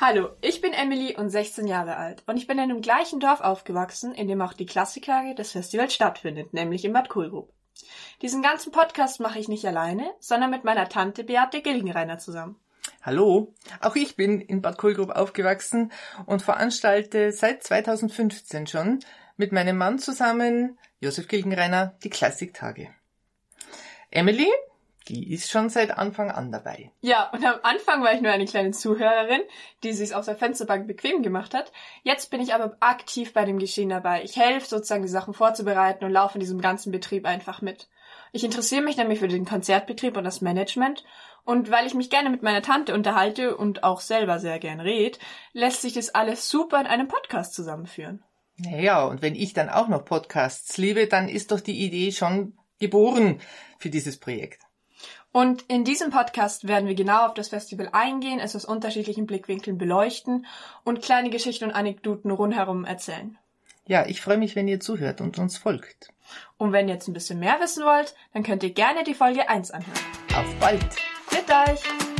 Hallo, ich bin Emily und 16 Jahre alt und ich bin in dem gleichen Dorf aufgewachsen, in dem auch die Klassiktage des Festivals stattfindet, nämlich in Bad Kohlgrub. Diesen ganzen Podcast mache ich nicht alleine, sondern mit meiner Tante Beate Gilgenreiner zusammen. Hallo, auch ich bin in Bad Kohlgrub aufgewachsen und veranstalte seit 2015 schon mit meinem Mann zusammen, Josef Gilgenreiner, die Klassiktage. Emily, die ist schon seit Anfang an dabei. Ja, und am Anfang war ich nur eine kleine Zuhörerin, die sich auf der Fensterbank bequem gemacht hat. Jetzt bin ich aber aktiv bei dem Geschehen dabei. Ich helfe sozusagen, die Sachen vorzubereiten und laufe in diesem ganzen Betrieb einfach mit. Ich interessiere mich nämlich für den Konzertbetrieb und das Management und weil ich mich gerne mit meiner Tante unterhalte und auch selber sehr gern red, lässt sich das alles super in einem Podcast zusammenführen. Naja, und wenn ich dann auch noch Podcasts liebe, dann ist doch die Idee schon geboren für dieses Projekt. Und in diesem Podcast werden wir genau auf das Festival eingehen, es aus unterschiedlichen Blickwinkeln beleuchten und kleine Geschichten und Anekdoten rundherum erzählen. Ja, ich freue mich, wenn ihr zuhört und uns folgt. Und wenn ihr jetzt ein bisschen mehr wissen wollt, dann könnt ihr gerne die Folge 1 anhören. Auf bald! Mit euch!